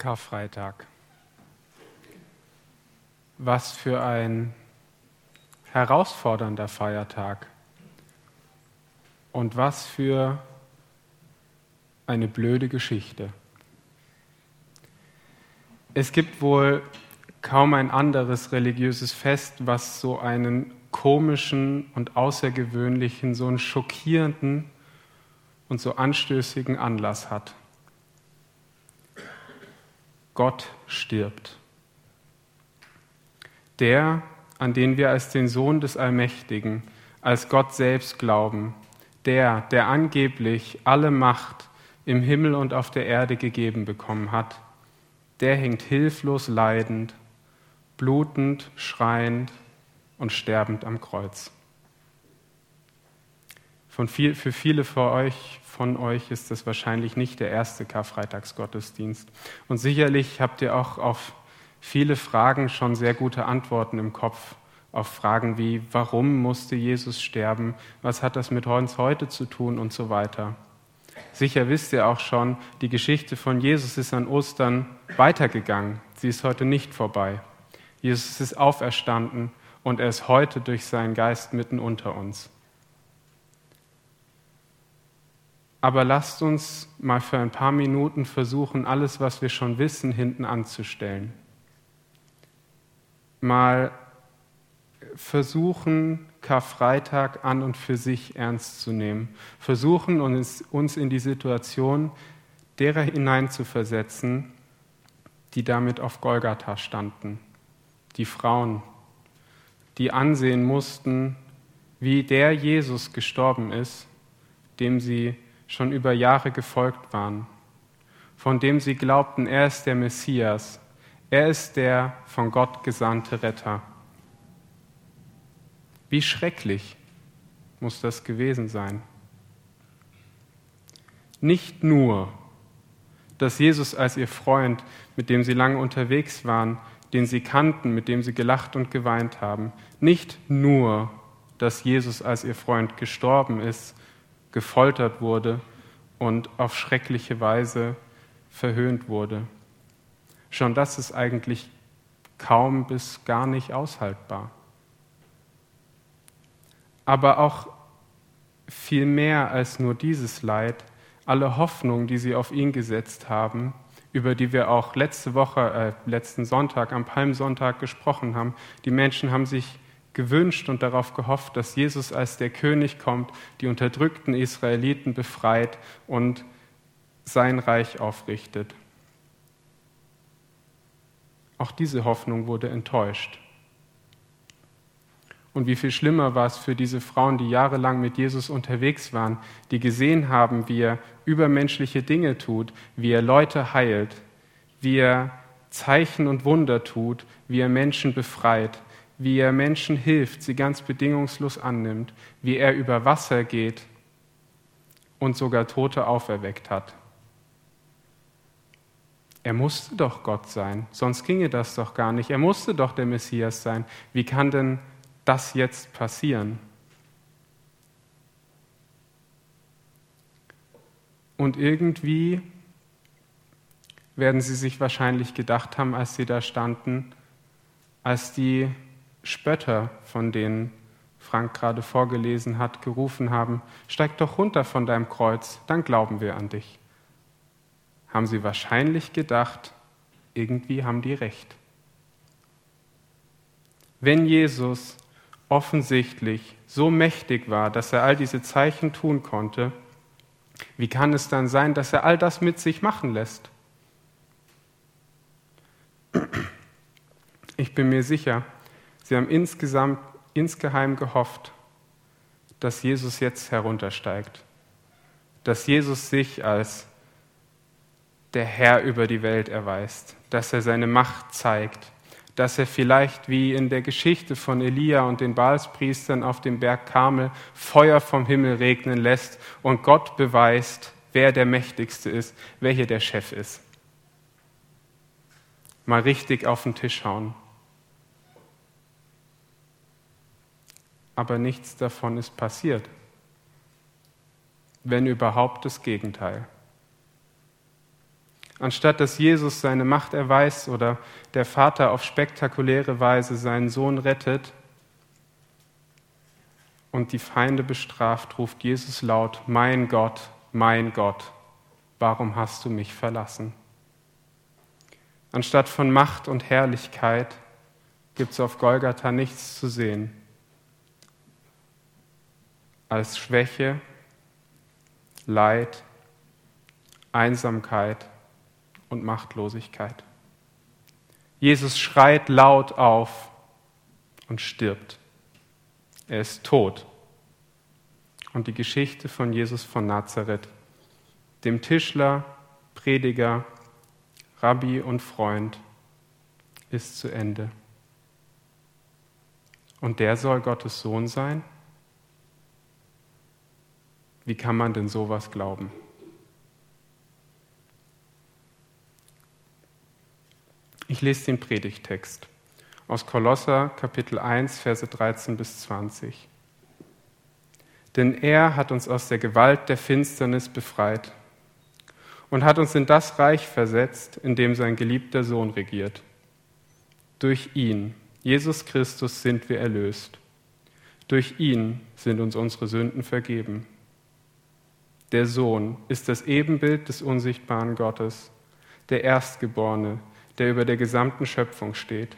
Karfreitag. Was für ein herausfordernder Feiertag. Und was für eine blöde Geschichte. Es gibt wohl kaum ein anderes religiöses Fest, was so einen komischen und außergewöhnlichen, so einen schockierenden und so anstößigen Anlass hat. Gott stirbt. Der, an den wir als den Sohn des Allmächtigen, als Gott selbst glauben, der, der angeblich alle Macht im Himmel und auf der Erde gegeben bekommen hat, der hängt hilflos leidend, blutend, schreiend und sterbend am Kreuz. Viel, für viele von euch, von euch ist das wahrscheinlich nicht der erste Karfreitagsgottesdienst. Und sicherlich habt ihr auch auf viele Fragen schon sehr gute Antworten im Kopf. Auf Fragen wie, warum musste Jesus sterben? Was hat das mit uns heute zu tun? Und so weiter. Sicher wisst ihr auch schon, die Geschichte von Jesus ist an Ostern weitergegangen. Sie ist heute nicht vorbei. Jesus ist auferstanden und er ist heute durch seinen Geist mitten unter uns. Aber lasst uns mal für ein paar Minuten versuchen, alles, was wir schon wissen, hinten anzustellen. Mal versuchen, Karfreitag an und für sich ernst zu nehmen. Versuchen, uns, in die Situation derer hineinzuversetzen, die damit auf Golgatha standen. Die Frauen, die ansehen mussten, wie der Jesus gestorben ist, dem sie schon über Jahre gefolgt waren, von dem sie glaubten, er ist der Messias, er ist der von Gott gesandte Retter. Wie schrecklich muss das gewesen sein. Nicht nur, dass Jesus als ihr Freund, mit dem sie lange unterwegs waren, den sie kannten, mit dem sie gelacht und geweint haben, nicht nur, dass Jesus als ihr Freund gestorben ist, gefoltert wurde und auf schreckliche Weise verhöhnt wurde. Schon das ist eigentlich kaum bis gar nicht aushaltbar aber auch viel mehr als nur dieses Leid, alle Hoffnung, die sie auf ihn gesetzt haben, über die wir auch letzte Woche, äh, letzten Sonntag, am Palmsonntag gesprochen haben. Die Menschen haben sich gewünscht und darauf gehofft, dass Jesus als der König kommt, die unterdrückten Israeliten befreit und sein Reich aufrichtet. Auch diese Hoffnung wurde enttäuscht. Und wie viel schlimmer war es für diese Frauen, die jahrelang mit Jesus unterwegs waren, die gesehen haben, wie er übermenschliche Dinge tut, wie er Leute heilt, wie er Zeichen und Wunder tut, wie er Menschen befreit, wie er Menschen hilft, sie ganz bedingungslos annimmt, wie er über Wasser geht und sogar Tote auferweckt hat. Er musste doch Gott sein, sonst ginge das doch gar nicht. Er musste doch der Messias sein. Wie kann denn das jetzt passieren? Und irgendwie werden sie sich wahrscheinlich gedacht haben, als sie da standen, als die Spötter, von denen Frank gerade vorgelesen hat, gerufen haben, steig doch runter von deinem Kreuz, dann glauben wir an dich. Haben sie wahrscheinlich gedacht, irgendwie haben die recht. Wenn Jesus offensichtlich so mächtig war, dass er all diese Zeichen tun konnte, wie kann es dann sein, dass er all das mit sich machen lässt? Ich bin mir sicher, sie haben insgesamt insgeheim gehofft, dass Jesus jetzt heruntersteigt, dass Jesus sich als der Herr über die Welt erweist, dass er seine Macht zeigt, dass er vielleicht wie in der Geschichte von Elia und den Baalspriestern auf dem Berg Karmel Feuer vom Himmel regnen lässt und Gott beweist, wer der Mächtigste ist, wer hier der Chef ist. Mal richtig auf den Tisch hauen. Aber nichts davon ist passiert. Wenn überhaupt das Gegenteil. Anstatt dass Jesus seine Macht erweist oder der Vater auf spektakuläre Weise seinen Sohn rettet und die Feinde bestraft, ruft Jesus laut, mein Gott, mein Gott, warum hast du mich verlassen? Anstatt von Macht und Herrlichkeit gibt es auf Golgatha nichts zu sehen als Schwäche, Leid, Einsamkeit und Machtlosigkeit. Jesus schreit laut auf und stirbt. Er ist tot. Und die Geschichte von Jesus von Nazareth, dem Tischler, Prediger, Rabbi und Freund, ist zu Ende. Und der soll Gottes Sohn sein? Wie kann man denn sowas glauben? Ich lese den Predigtext aus Kolosser Kapitel 1, Verse 13 bis 20. Denn er hat uns aus der Gewalt der Finsternis befreit und hat uns in das Reich versetzt, in dem sein geliebter Sohn regiert. Durch ihn, Jesus Christus, sind wir erlöst. Durch ihn sind uns unsere Sünden vergeben. Der Sohn ist das Ebenbild des unsichtbaren Gottes, der Erstgeborene, der über der gesamten Schöpfung steht.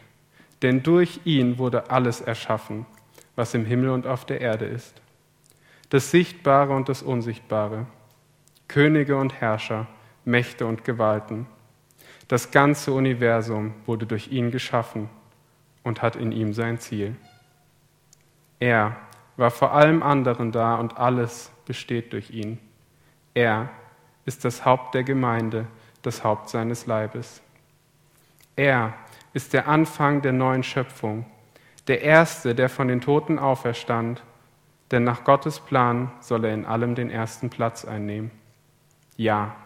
Denn durch ihn wurde alles erschaffen, was im Himmel und auf der Erde ist. Das Sichtbare und das Unsichtbare, Könige und Herrscher, Mächte und Gewalten. Das ganze Universum wurde durch ihn geschaffen und hat in ihm sein Ziel. Er war vor allem anderen da und alles besteht durch ihn. Er ist das Haupt der Gemeinde, das Haupt seines Leibes. Er ist der Anfang der neuen Schöpfung, der Erste, der von den Toten auferstand, denn nach Gottes Plan soll er in allem den ersten Platz einnehmen. Ja,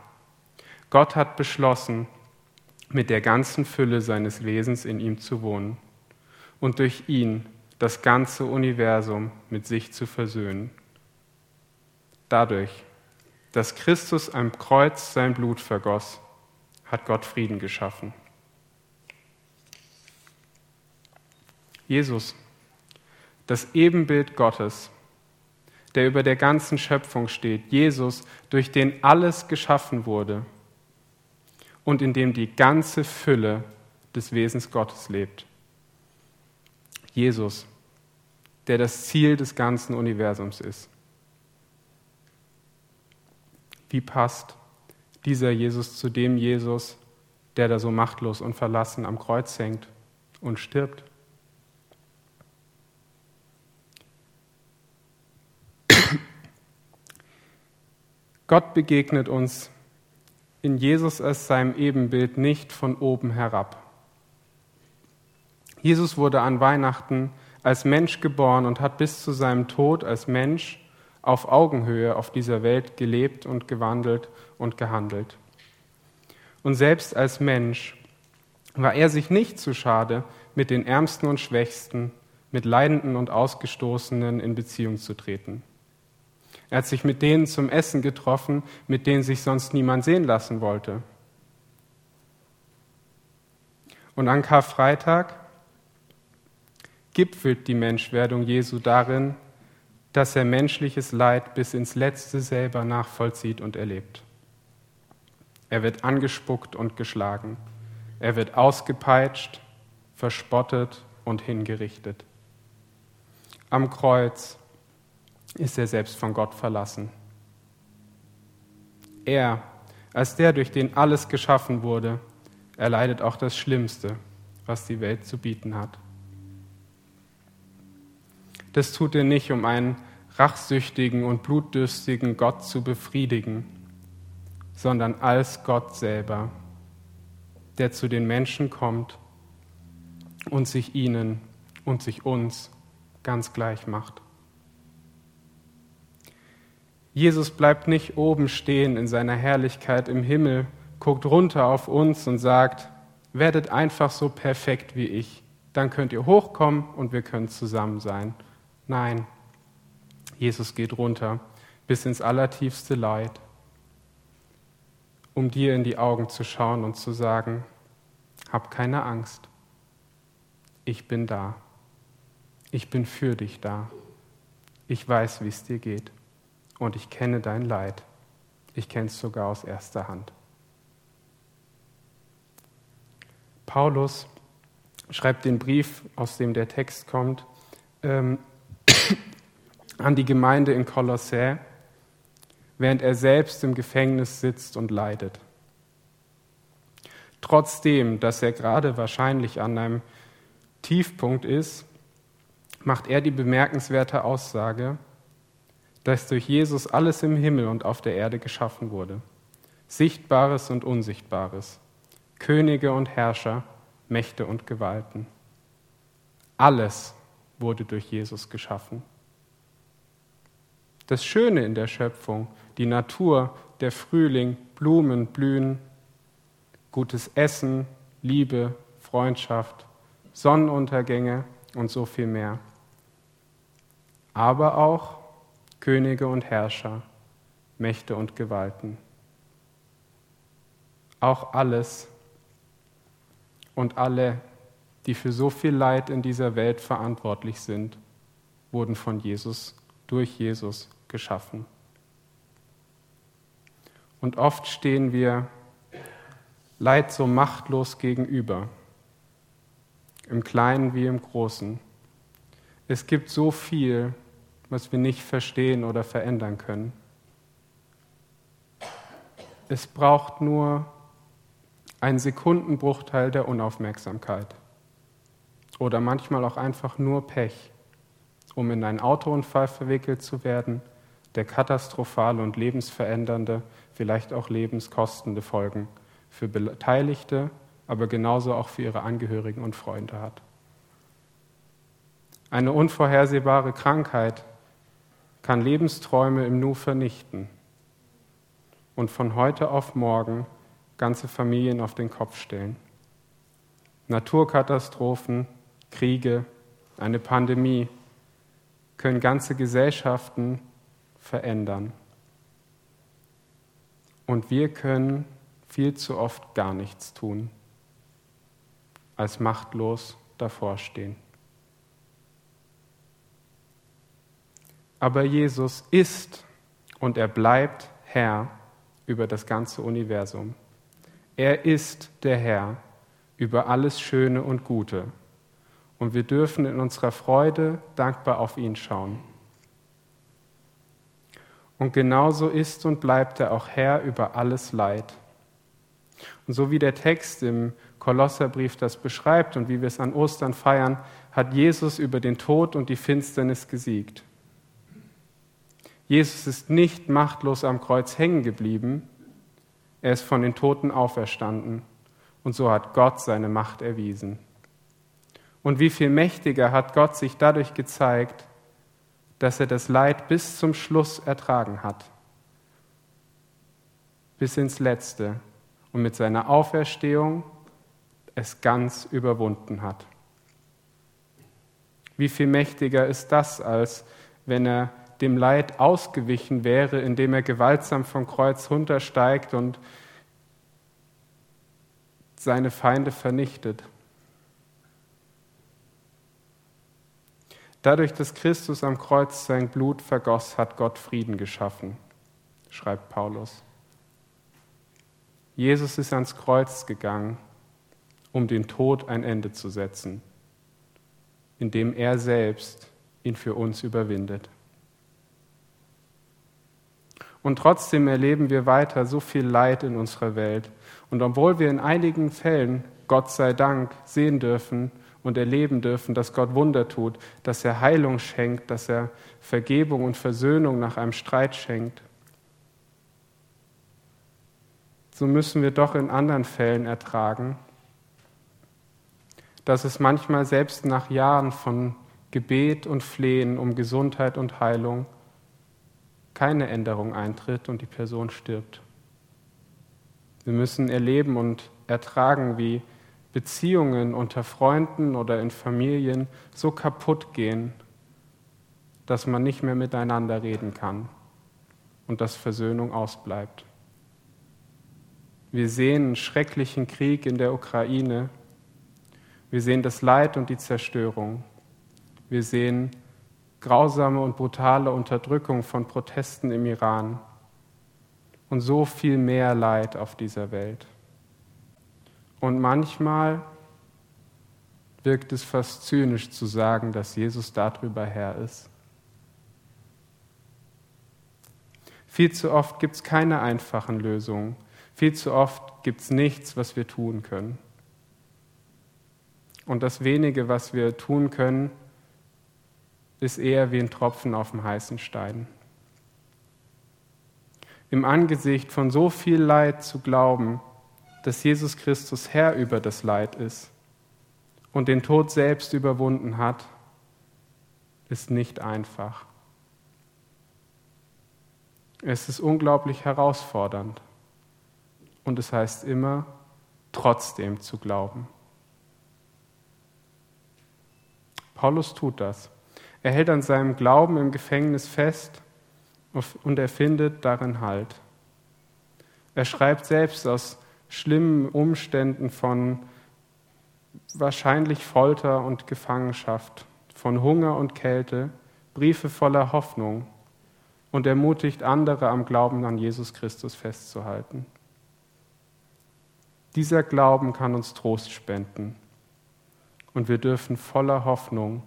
Gott hat beschlossen, mit der ganzen Fülle seines Wesens in ihm zu wohnen und durch ihn das ganze Universum mit sich zu versöhnen. Dadurch, dass Christus am Kreuz sein Blut vergoss, hat Gott Frieden geschaffen. Jesus, das Ebenbild Gottes, der über der ganzen Schöpfung steht, Jesus, durch den alles geschaffen wurde und in dem die ganze Fülle des Wesens Gottes lebt. Jesus, der das Ziel des ganzen Universums ist. Wie passt dieser Jesus zu dem Jesus, der da so machtlos und verlassen am Kreuz hängt und stirbt? Gott begegnet uns in Jesus als seinem Ebenbild nicht von oben herab. Jesus wurde an Weihnachten als Mensch geboren und hat bis zu seinem Tod als Mensch auf Augenhöhe auf dieser Welt gelebt und gewandelt und gehandelt. Und selbst als Mensch war er sich nicht zu schade, mit den Ärmsten und Schwächsten, mit Leidenden und Ausgestoßenen in Beziehung zu treten. Er hat sich mit denen zum Essen getroffen, mit denen sich sonst niemand sehen lassen wollte. Und an Karfreitag gipfelt die Menschwerdung Jesu darin, dass er menschliches Leid bis ins Letzte selber nachvollzieht und erlebt. Er wird angespuckt und geschlagen. Er wird ausgepeitscht, verspottet und hingerichtet. Am Kreuz ist er selbst von Gott verlassen. Er, als der, durch den alles geschaffen wurde, erleidet auch das Schlimmste, was die Welt zu bieten hat. Das tut er nicht, um einen rachsüchtigen und blutdürstigen Gott zu befriedigen, sondern als Gott selber, der zu den Menschen kommt und sich ihnen und sich uns ganz gleich macht. Jesus bleibt nicht oben stehen in seiner Herrlichkeit im Himmel, guckt runter auf uns und sagt, werdet einfach so perfekt wie ich, dann könnt ihr hochkommen und wir können zusammen sein. Nein, Jesus geht runter bis ins allertiefste Leid um dir in die Augen zu schauen und zu sagen, hab keine Angst, ich bin da, ich bin für dich da, ich weiß, wie es dir geht. Und ich kenne dein Leid, ich kenne es sogar aus erster Hand. Paulus schreibt den Brief, aus dem der Text kommt, ähm, an die Gemeinde in Kolossä, während er selbst im Gefängnis sitzt und leidet. Trotzdem, dass er gerade wahrscheinlich an einem Tiefpunkt ist, macht er die bemerkenswerte Aussage, dass durch Jesus alles im Himmel und auf der Erde geschaffen wurde, Sichtbares und Unsichtbares, Könige und Herrscher, Mächte und Gewalten. Alles wurde durch Jesus geschaffen. Das Schöne in der Schöpfung, die Natur, der Frühling, Blumen, Blühen, gutes Essen, Liebe, Freundschaft, Sonnenuntergänge und so viel mehr. Aber auch Könige und Herrscher, Mächte und Gewalten. Auch alles und alle, die für so viel Leid in dieser Welt verantwortlich sind, wurden von Jesus, durch Jesus geschaffen. Und oft stehen wir Leid so machtlos gegenüber, im Kleinen wie im Großen. Es gibt so viel, was wir nicht verstehen oder verändern können. Es braucht nur einen Sekundenbruchteil der Unaufmerksamkeit oder manchmal auch einfach nur Pech, um in einen Autounfall verwickelt zu werden, der katastrophale und lebensverändernde, vielleicht auch lebenskostende Folgen für Beteiligte, aber genauso auch für ihre Angehörigen und Freunde hat. Eine unvorhersehbare Krankheit kann Lebensträume im Nu vernichten und von heute auf morgen ganze Familien auf den Kopf stellen. Naturkatastrophen, Kriege, eine Pandemie können ganze Gesellschaften verändern. Und wir können viel zu oft gar nichts tun, als machtlos davor stehen. Aber Jesus ist und er bleibt Herr über das ganze Universum. Er ist der Herr über alles Schöne und Gute. Und wir dürfen in unserer Freude dankbar auf ihn schauen. Und genauso ist und bleibt er auch Herr über alles Leid. Und so wie der Text im Kolosserbrief das beschreibt und wie wir es an Ostern feiern, hat Jesus über den Tod und die Finsternis gesiegt. Jesus ist nicht machtlos am Kreuz hängen geblieben, er ist von den Toten auferstanden und so hat Gott seine Macht erwiesen. Und wie viel mächtiger hat Gott sich dadurch gezeigt, dass er das Leid bis zum Schluss ertragen hat, bis ins Letzte und mit seiner Auferstehung es ganz überwunden hat. Wie viel mächtiger ist das, als wenn er dem Leid ausgewichen wäre, indem er gewaltsam vom Kreuz runtersteigt und seine Feinde vernichtet. Dadurch, dass Christus am Kreuz sein Blut vergoss, hat Gott Frieden geschaffen, schreibt Paulus. Jesus ist ans Kreuz gegangen, um den Tod ein Ende zu setzen, indem er selbst ihn für uns überwindet. Und trotzdem erleben wir weiter so viel Leid in unserer Welt. Und obwohl wir in einigen Fällen, Gott sei Dank, sehen dürfen und erleben dürfen, dass Gott Wunder tut, dass er Heilung schenkt, dass er Vergebung und Versöhnung nach einem Streit schenkt, so müssen wir doch in anderen Fällen ertragen, dass es manchmal selbst nach Jahren von Gebet und Flehen um Gesundheit und Heilung keine Änderung eintritt und die Person stirbt. Wir müssen erleben und ertragen, wie Beziehungen unter Freunden oder in Familien so kaputt gehen, dass man nicht mehr miteinander reden kann und dass Versöhnung ausbleibt. Wir sehen einen schrecklichen Krieg in der Ukraine. Wir sehen das Leid und die Zerstörung. Wir sehen grausame und brutale Unterdrückung von Protesten im Iran und so viel mehr Leid auf dieser Welt. Und manchmal wirkt es fast zynisch zu sagen, dass Jesus darüber Herr ist. Viel zu oft gibt es keine einfachen Lösungen. Viel zu oft gibt es nichts, was wir tun können. Und das wenige, was wir tun können, ist eher wie ein Tropfen auf dem heißen Stein. Im Angesicht von so viel Leid zu glauben, dass Jesus Christus Herr über das Leid ist und den Tod selbst überwunden hat, ist nicht einfach. Es ist unglaublich herausfordernd und es heißt immer, trotzdem zu glauben. Paulus tut das. Er hält an seinem Glauben im Gefängnis fest und er findet darin Halt. Er schreibt selbst aus schlimmen Umständen von wahrscheinlich Folter und Gefangenschaft, von Hunger und Kälte, Briefe voller Hoffnung und ermutigt andere am Glauben an Jesus Christus festzuhalten. Dieser Glauben kann uns Trost spenden und wir dürfen voller Hoffnung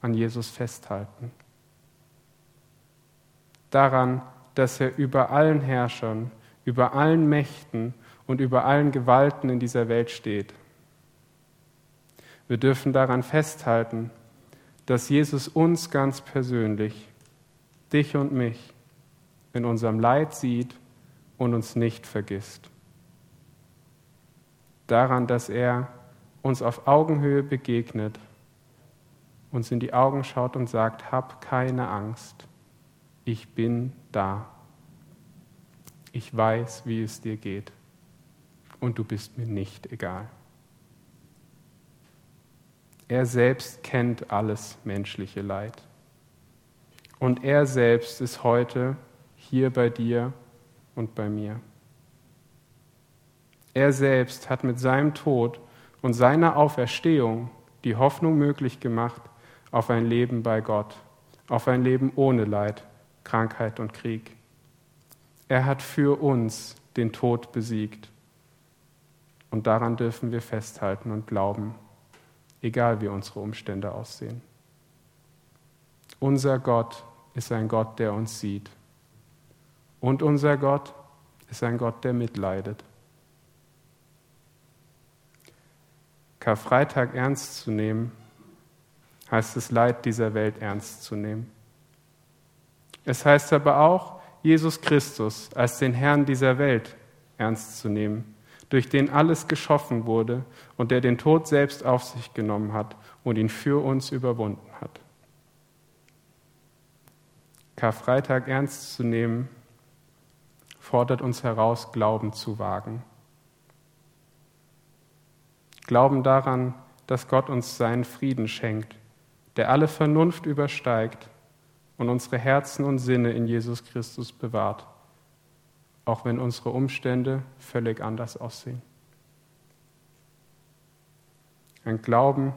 an Jesus festhalten. Daran, dass er über allen Herrschern, über allen Mächten und über allen Gewalten in dieser Welt steht. Wir dürfen daran festhalten, dass Jesus uns ganz persönlich, dich und mich, in unserem Leid sieht und uns nicht vergisst. Daran, dass er uns auf Augenhöhe begegnet, uns in die Augen schaut und sagt, hab keine Angst, ich bin da. Ich weiß, wie es dir geht und du bist mir nicht egal. Er selbst kennt alles menschliche Leid. Und er selbst ist heute hier bei dir und bei mir. Er selbst hat mit seinem Tod und seiner Auferstehung die Hoffnung möglich gemacht auf ein Leben bei Gott, auf ein Leben ohne Leid, Krankheit und Krieg. Er hat für uns den Tod besiegt und daran dürfen wir festhalten und glauben, egal wie unsere Umstände aussehen. Unser Gott ist ein Gott, der uns sieht. Und unser Gott ist ein Gott, der mitleidet. Karfreitag ernst zu nehmen, heißt das Leid dieser Welt ernst zu nehmen. Es heißt aber auch, Jesus Christus als den Herrn dieser Welt ernst zu nehmen durch den alles geschaffen wurde und der den Tod selbst auf sich genommen hat und ihn für uns überwunden hat. Karfreitag ernst zu nehmen, fordert uns heraus, Glauben zu wagen. Glauben daran, dass Gott uns seinen Frieden schenkt, der alle Vernunft übersteigt und unsere Herzen und Sinne in Jesus Christus bewahrt auch wenn unsere Umstände völlig anders aussehen. Ein Glauben,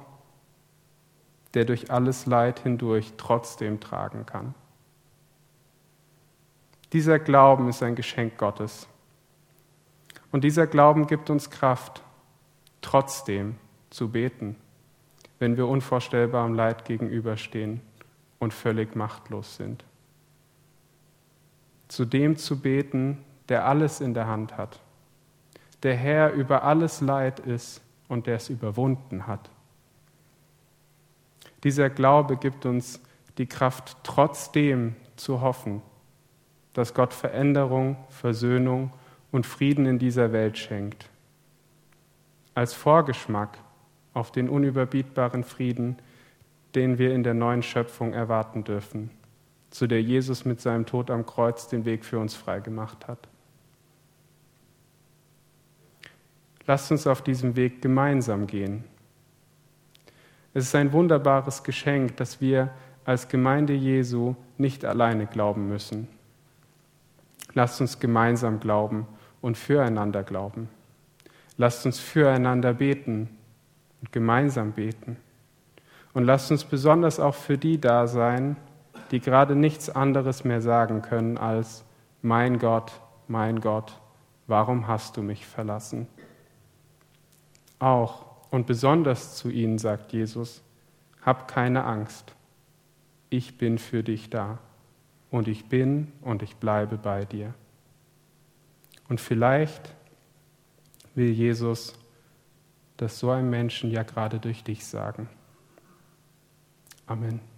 der durch alles Leid hindurch trotzdem tragen kann. Dieser Glauben ist ein Geschenk Gottes. Und dieser Glauben gibt uns Kraft, trotzdem zu beten, wenn wir unvorstellbarem Leid gegenüberstehen und völlig machtlos sind. Zu dem zu beten, der alles in der Hand hat, der Herr über alles Leid ist und der es überwunden hat. Dieser Glaube gibt uns die Kraft, trotzdem zu hoffen, dass Gott Veränderung, Versöhnung und Frieden in dieser Welt schenkt. Als Vorgeschmack auf den unüberbietbaren Frieden, den wir in der neuen Schöpfung erwarten dürfen, zu der Jesus mit seinem Tod am Kreuz den Weg für uns freigemacht hat. Lasst uns auf diesem Weg gemeinsam gehen. Es ist ein wunderbares Geschenk, dass wir als Gemeinde Jesu nicht alleine glauben müssen. Lasst uns gemeinsam glauben und füreinander glauben. Lasst uns füreinander beten und gemeinsam beten. Und lasst uns besonders auch für die da sein, die gerade nichts anderes mehr sagen können als, mein Gott, mein Gott, warum hast du mich verlassen? Auch und besonders zu ihnen sagt Jesus, hab keine Angst, ich bin für dich da und ich bin und ich bleibe bei dir. Und vielleicht will Jesus das so einem Menschen ja gerade durch dich sagen. Amen.